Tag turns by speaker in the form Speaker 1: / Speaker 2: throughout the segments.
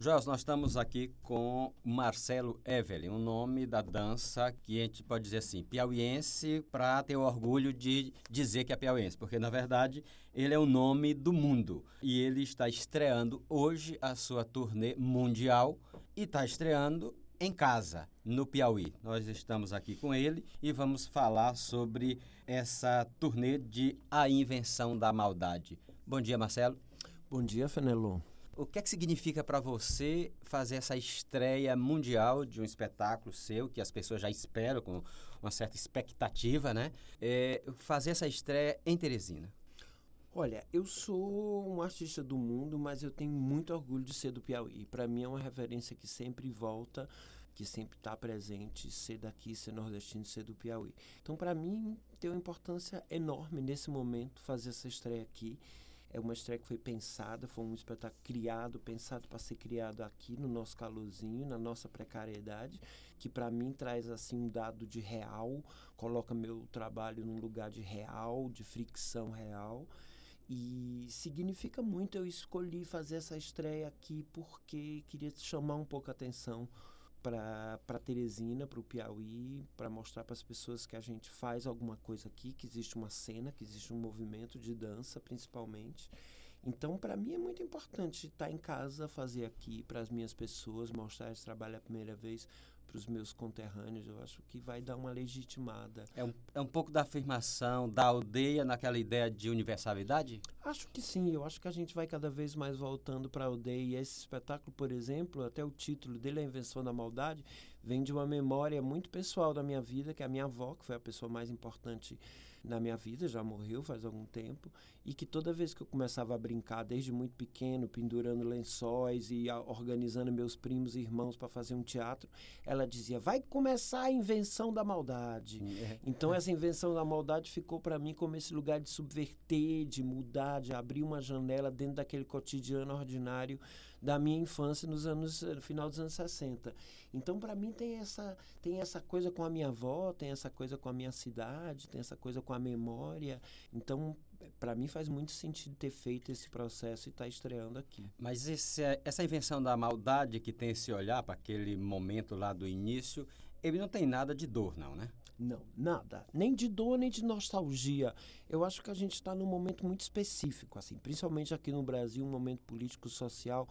Speaker 1: Joel, nós estamos aqui com Marcelo Evelyn, um nome da dança que a gente pode dizer assim, piauiense, para ter o orgulho de dizer que é piauiense, porque na verdade ele é o nome do mundo e ele está estreando hoje a sua turnê mundial e está estreando em casa, no Piauí. Nós estamos aqui com ele e vamos falar sobre essa turnê de A Invenção da Maldade. Bom dia, Marcelo.
Speaker 2: Bom dia, Fenelon.
Speaker 1: O que é que significa para você fazer essa estreia mundial de um espetáculo seu, que as pessoas já esperam com uma certa expectativa, né? É, fazer essa estreia em Teresina?
Speaker 2: Olha, eu sou um artista do mundo, mas eu tenho muito orgulho de ser do Piauí. Para mim é uma referência que sempre volta, que sempre está presente, ser daqui, ser nordestino, ser do Piauí. Então, para mim, tem uma importância enorme nesse momento fazer essa estreia aqui. É uma estreia que foi pensada, foi um espetáculo criado, pensado para ser criado aqui no nosso calorzinho, na nossa precariedade, que para mim traz assim um dado de real, coloca meu trabalho num lugar de real, de fricção real. E significa muito. Eu escolhi fazer essa estreia aqui porque queria chamar um pouco a atenção para Teresina, para o Piauí, para mostrar para as pessoas que a gente faz alguma coisa aqui, que existe uma cena, que existe um movimento de dança, principalmente. Então, para mim é muito importante estar em casa, fazer aqui para as minhas pessoas, mostrar esse trabalho a primeira vez, para os meus conterrâneos, eu acho que vai dar uma legitimada.
Speaker 1: É um, é um pouco da afirmação da aldeia naquela ideia de universalidade?
Speaker 2: Acho que sim, eu acho que a gente vai cada vez mais voltando para a aldeia. E esse espetáculo, por exemplo, até o título dele, A Invenção da Maldade, vem de uma memória muito pessoal da minha vida, que é a minha avó, que foi a pessoa mais importante na minha vida, já morreu faz algum tempo, e que toda vez que eu começava a brincar, desde muito pequeno, pendurando lençóis e organizando meus primos e irmãos para fazer um teatro, ela dizia: vai começar a invenção da maldade. É. Então, essa invenção da maldade ficou para mim como esse lugar de subverter, de mudar, de abrir uma janela dentro daquele cotidiano ordinário da minha infância nos anos no final dos anos 60. Então, para mim tem essa tem essa coisa com a minha avó, tem essa coisa com a minha cidade, tem essa coisa com a memória. Então, para mim faz muito sentido ter feito esse processo e estar tá estreando aqui.
Speaker 1: Mas esse, essa invenção da maldade que tem esse olhar para aquele momento lá do início, ele não tem nada de dor, não, né?
Speaker 2: Não, nada. Nem de dor, nem de nostalgia. Eu acho que a gente está num momento muito específico, assim, principalmente aqui no Brasil, um momento político social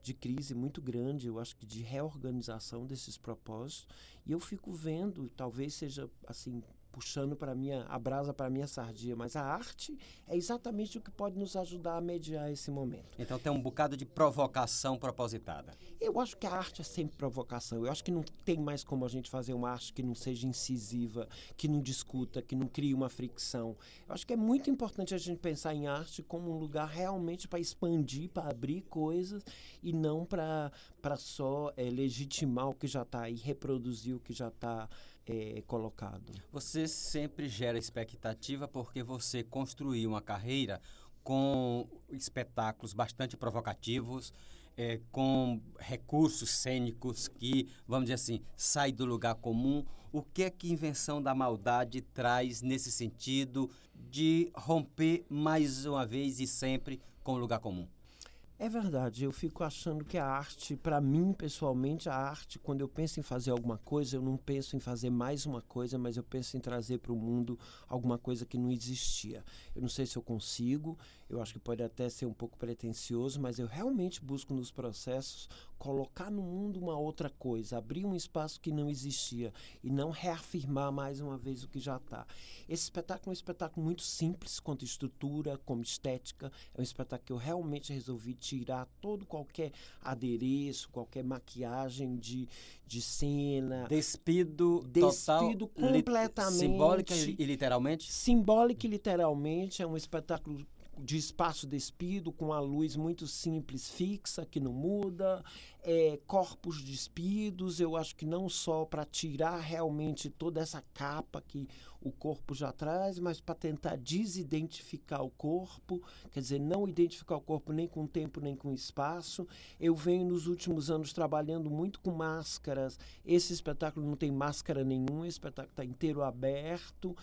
Speaker 2: de crise muito grande, eu acho que de reorganização desses propósitos. E eu fico vendo, talvez seja assim puxando para minha a brasa para minha sardinha, mas a arte é exatamente o que pode nos ajudar a mediar esse momento.
Speaker 1: Então tem um bocado de provocação propositada.
Speaker 2: Eu acho que a arte é sempre provocação. Eu acho que não tem mais como a gente fazer uma arte que não seja incisiva, que não discuta, que não crie uma fricção. Eu acho que é muito importante a gente pensar em arte como um lugar realmente para expandir, para abrir coisas e não para para só é, legitimar o que já está aí, reproduzir o que já está é, colocado.
Speaker 1: Você sempre gera expectativa porque você construiu uma carreira com espetáculos bastante provocativos, é, com recursos cênicos que, vamos dizer assim, saem do lugar comum. O que é que Invenção da Maldade traz nesse sentido de romper mais uma vez e sempre com o lugar comum?
Speaker 2: É verdade, eu fico achando que a arte, para mim pessoalmente, a arte, quando eu penso em fazer alguma coisa, eu não penso em fazer mais uma coisa, mas eu penso em trazer para o mundo alguma coisa que não existia. Eu não sei se eu consigo, eu acho que pode até ser um pouco pretensioso, mas eu realmente busco nos processos colocar no mundo uma outra coisa, abrir um espaço que não existia e não reafirmar mais uma vez o que já está. Esse espetáculo é um espetáculo muito simples quanto estrutura, como estética. É um espetáculo que eu realmente resolvi tirar todo qualquer adereço, qualquer maquiagem de, de cena.
Speaker 1: Despido,
Speaker 2: Despido
Speaker 1: total,
Speaker 2: completamente.
Speaker 1: Simbólica e literalmente?
Speaker 2: Simbólica e literalmente. É um espetáculo de espaço despido, com a luz muito simples, fixa, que não muda, é, corpos despidos, eu acho que não só para tirar realmente toda essa capa que o corpo já traz, mas para tentar desidentificar o corpo, quer dizer, não identificar o corpo nem com tempo nem com espaço. Eu venho nos últimos anos trabalhando muito com máscaras. Esse espetáculo não tem máscara nenhuma, esse espetáculo está inteiro aberto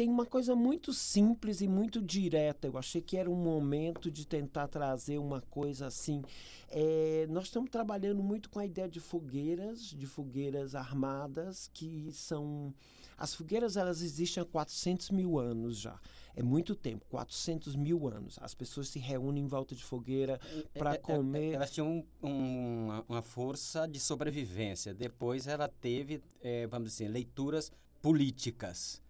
Speaker 2: tem uma coisa muito simples e muito direta. Eu achei que era um momento de tentar trazer uma coisa assim. É, nós estamos trabalhando muito com a ideia de fogueiras, de fogueiras armadas, que são. As fogueiras elas existem há 400 mil anos já. É muito tempo 400 mil anos. As pessoas se reúnem em volta de fogueira para comer.
Speaker 1: Elas tinham um, um, uma força de sobrevivência. Depois ela teve, é, vamos dizer, leituras políticas.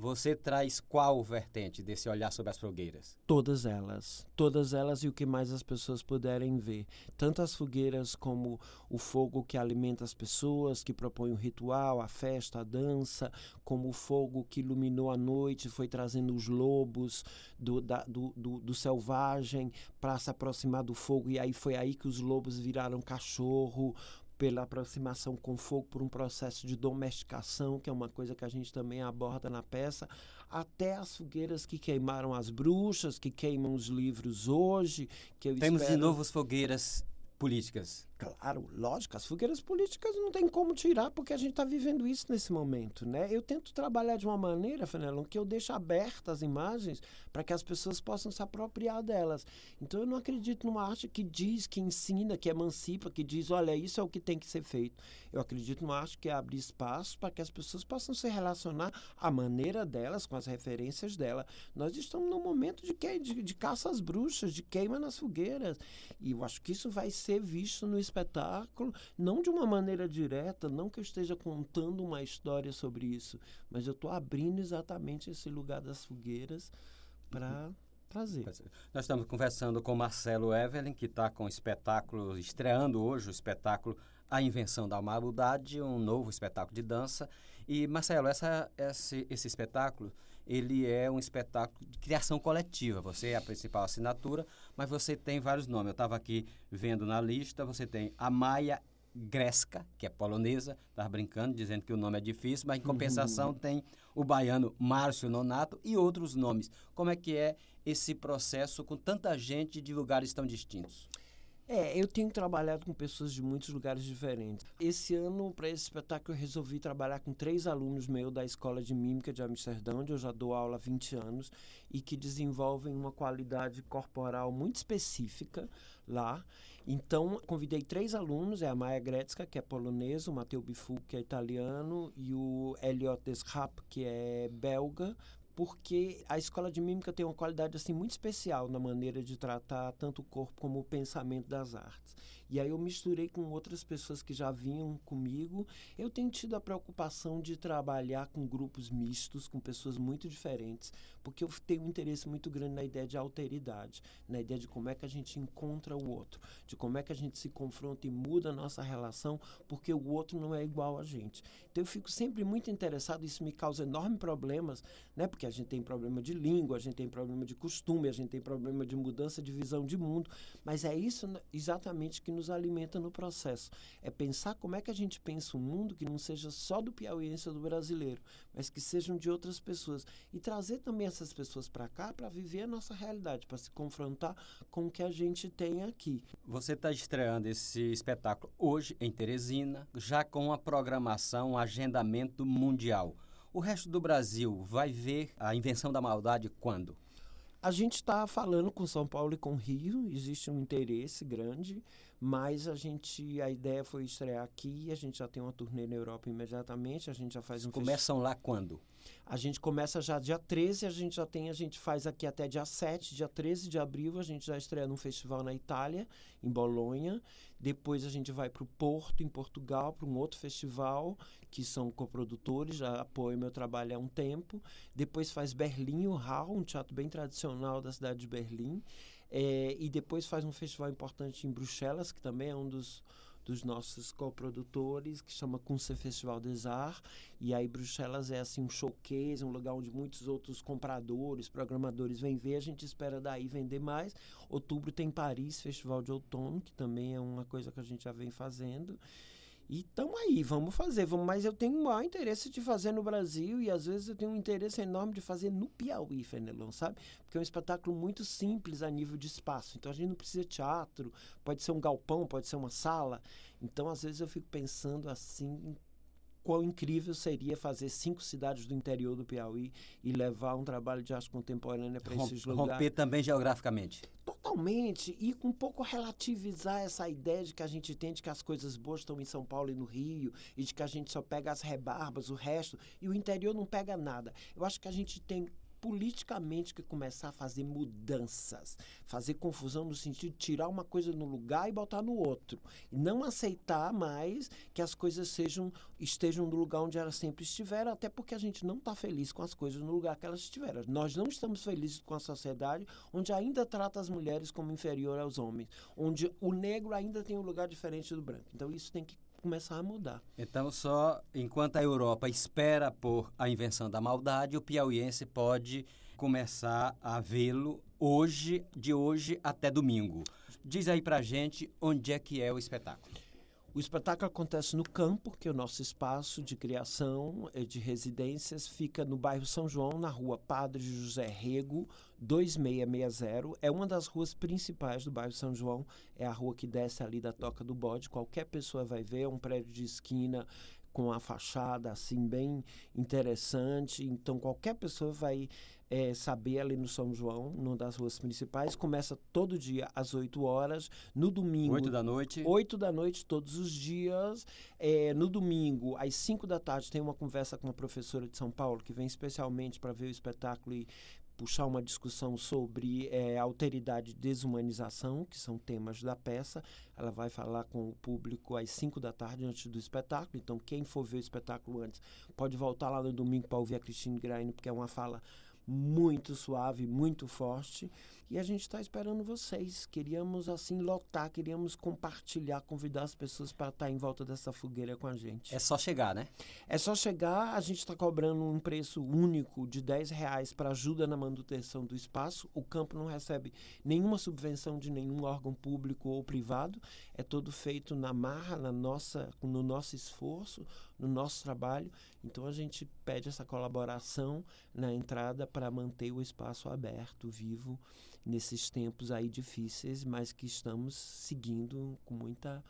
Speaker 1: Você traz qual vertente desse olhar sobre as fogueiras?
Speaker 2: Todas elas. Todas elas e o que mais as pessoas puderem ver. Tanto as fogueiras como o fogo que alimenta as pessoas, que propõe o ritual, a festa, a dança, como o fogo que iluminou a noite, foi trazendo os lobos do, da, do, do, do selvagem para se aproximar do fogo. E aí foi aí que os lobos viraram cachorro pela aproximação com fogo, por um processo de domesticação, que é uma coisa que a gente também aborda na peça, até as fogueiras que queimaram as bruxas, que queimam os livros hoje. Que
Speaker 1: Temos
Speaker 2: espero...
Speaker 1: de novo as fogueiras políticas.
Speaker 2: Claro, lógico, as fogueiras políticas não tem como tirar, porque a gente está vivendo isso nesse momento, né? Eu tento trabalhar de uma maneira, Fenelon, que eu deixo abertas as imagens para que as pessoas possam se apropriar delas. Então eu não acredito numa arte que diz, que ensina, que emancipa, que diz, olha, isso é o que tem que ser feito. Eu acredito numa arte que abre espaço para que as pessoas possam se relacionar à maneira delas, com as referências dela. Nós estamos num momento de, que, de, de caça às bruxas, de queima nas fogueiras. E eu acho que isso vai ser visto no espetáculo, não de uma maneira direta, não que eu esteja contando uma história sobre isso, mas eu estou abrindo exatamente esse lugar das fogueiras para trazer.
Speaker 1: Nós estamos conversando com Marcelo Evelyn, que está com o espetáculo, estreando hoje o espetáculo A Invenção da Maldade, um novo espetáculo de dança. E, Marcelo, essa, esse, esse espetáculo ele é um espetáculo de criação coletiva. Você é a principal assinatura, mas você tem vários nomes. Eu estava aqui vendo na lista, você tem a Maia Gresca, que é polonesa, estava brincando, dizendo que o nome é difícil, mas em compensação tem o baiano Márcio Nonato e outros nomes. Como é que é esse processo com tanta gente de lugares tão distintos?
Speaker 2: É, eu tenho trabalhado com pessoas de muitos lugares diferentes. Esse ano, para esse espetáculo, eu resolvi trabalhar com três alunos meus da Escola de Mímica de Amsterdã, onde eu já dou aula há 20 anos, e que desenvolvem uma qualidade corporal muito específica lá. Então, convidei três alunos, é a Maia Gretzka, que é polonesa, o Matteo Bifu, que é italiano, e o Elliot Deschap, que é belga, porque a escola de mímica tem uma qualidade assim muito especial na maneira de tratar tanto o corpo como o pensamento das artes. E aí eu misturei com outras pessoas que já vinham comigo. Eu tenho tido a preocupação de trabalhar com grupos mistos, com pessoas muito diferentes, porque eu tenho um interesse muito grande na ideia de alteridade, na ideia de como é que a gente encontra o outro, de como é que a gente se confronta e muda a nossa relação, porque o outro não é igual a gente. Então eu fico sempre muito interessado, isso me causa enormes problemas, né? Porque a gente tem problema de língua, a gente tem problema de costume, a gente tem problema de mudança de visão de mundo, mas é isso exatamente que nos alimenta no processo. É pensar como é que a gente pensa um mundo que não seja só do piauiense ou do brasileiro, mas que sejam de outras pessoas. E trazer também essas pessoas para cá para viver a nossa realidade, para se confrontar com o que a gente tem aqui.
Speaker 1: Você está estreando esse espetáculo hoje em Teresina, já com uma programação, um agendamento mundial. O resto do Brasil vai ver a invenção da maldade quando?
Speaker 2: A gente está falando com São Paulo e com Rio, existe um interesse grande, mas a gente, a ideia foi estrear aqui, a gente já tem uma turnê na Europa imediatamente, a gente já faz um
Speaker 1: Começam lá quando?
Speaker 2: A gente começa já dia 13, a gente já tem, a gente faz aqui até dia 7, dia 13 de abril, a gente já estreia num festival na Itália, em Bolonha. Depois a gente vai para o Porto, em Portugal, para um outro festival, que são coprodutores, já apoiam meu trabalho há um tempo. Depois faz Berlim, o Hall, um teatro bem tradicional da cidade de Berlim. É, e depois faz um festival importante em Bruxelas, que também é um dos dos nossos coprodutores, que chama Kunse Festival des Arts. E aí Bruxelas é assim um showcase, um lugar onde muitos outros compradores, programadores vêm ver. A gente espera daí vender mais. Outubro tem Paris, Festival de Outono, que também é uma coisa que a gente já vem fazendo. E estamos aí, vamos fazer. Vamos, mas eu tenho o maior interesse de fazer no Brasil e às vezes eu tenho um interesse enorme de fazer no Piauí, Fenelon, sabe? Porque é um espetáculo muito simples a nível de espaço. Então a gente não precisa de teatro, pode ser um galpão, pode ser uma sala. Então às vezes eu fico pensando assim quão incrível seria fazer cinco cidades do interior do Piauí e levar um trabalho de arte contemporânea para esses lugares.
Speaker 1: Romper também geograficamente.
Speaker 2: Totalmente. E um pouco relativizar essa ideia de que a gente tem de que as coisas boas estão em São Paulo e no Rio, e de que a gente só pega as rebarbas, o resto, e o interior não pega nada. Eu acho que a gente tem politicamente que começar a fazer mudanças, fazer confusão no sentido de tirar uma coisa no lugar e botar no outro, e não aceitar mais que as coisas sejam estejam no lugar onde elas sempre estiveram, até porque a gente não está feliz com as coisas no lugar que elas estiveram. Nós não estamos felizes com a sociedade onde ainda trata as mulheres como inferior aos homens, onde o negro ainda tem um lugar diferente do branco. Então isso tem que começar a mudar.
Speaker 1: Então, só enquanto a Europa espera por a invenção da maldade, o piauiense pode começar a vê-lo hoje, de hoje até domingo. Diz aí pra gente onde é que é o espetáculo.
Speaker 2: O espetáculo acontece no campo, que é o nosso espaço de criação, eh, de residências, fica no bairro São João, na rua Padre José Rego, 2660. É uma das ruas principais do bairro São João, é a rua que desce ali da Toca do Bode. Qualquer pessoa vai ver, é um prédio de esquina com a fachada assim bem interessante. Então qualquer pessoa vai é, saber ali no São João, numa das ruas principais. Começa todo dia às 8 horas. No domingo.
Speaker 1: 8 da noite.
Speaker 2: 8 da noite, todos os dias. É, no domingo, às 5 da tarde, tem uma conversa com uma professora de São Paulo que vem especialmente para ver o espetáculo e puxar uma discussão sobre é, alteridade e desumanização, que são temas da peça. Ela vai falar com o público às 5 da tarde antes do espetáculo. Então, quem for ver o espetáculo antes pode voltar lá no domingo para ouvir a Cristine Graine, porque é uma fala muito suave, muito forte. E a gente está esperando vocês. Queríamos, assim, lotar, queríamos compartilhar, convidar as pessoas para estar tá em volta dessa fogueira com a gente.
Speaker 1: É só chegar, né?
Speaker 2: É só chegar. A gente está cobrando um preço único de 10 reais para ajuda na manutenção do espaço. O campo não recebe nenhuma subvenção de nenhum órgão público ou privado. É todo feito na marra, na nossa, no nosso esforço, no nosso trabalho. Então a gente pede essa colaboração na entrada para manter o espaço aberto, vivo nesses tempos aí difíceis, mas que estamos seguindo com muita,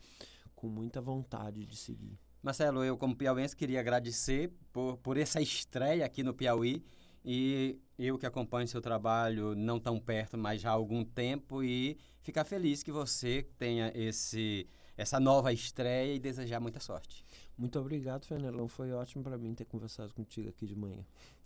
Speaker 2: com muita vontade de seguir.
Speaker 1: Marcelo, eu como piauiense queria agradecer por, por essa estreia aqui no Piauí e eu que acompanho seu trabalho não tão perto, mas já há algum tempo e ficar feliz que você tenha esse essa nova estreia e desejar muita sorte.
Speaker 2: Muito obrigado, Fernelão. Foi ótimo para mim ter conversado contigo aqui de manhã.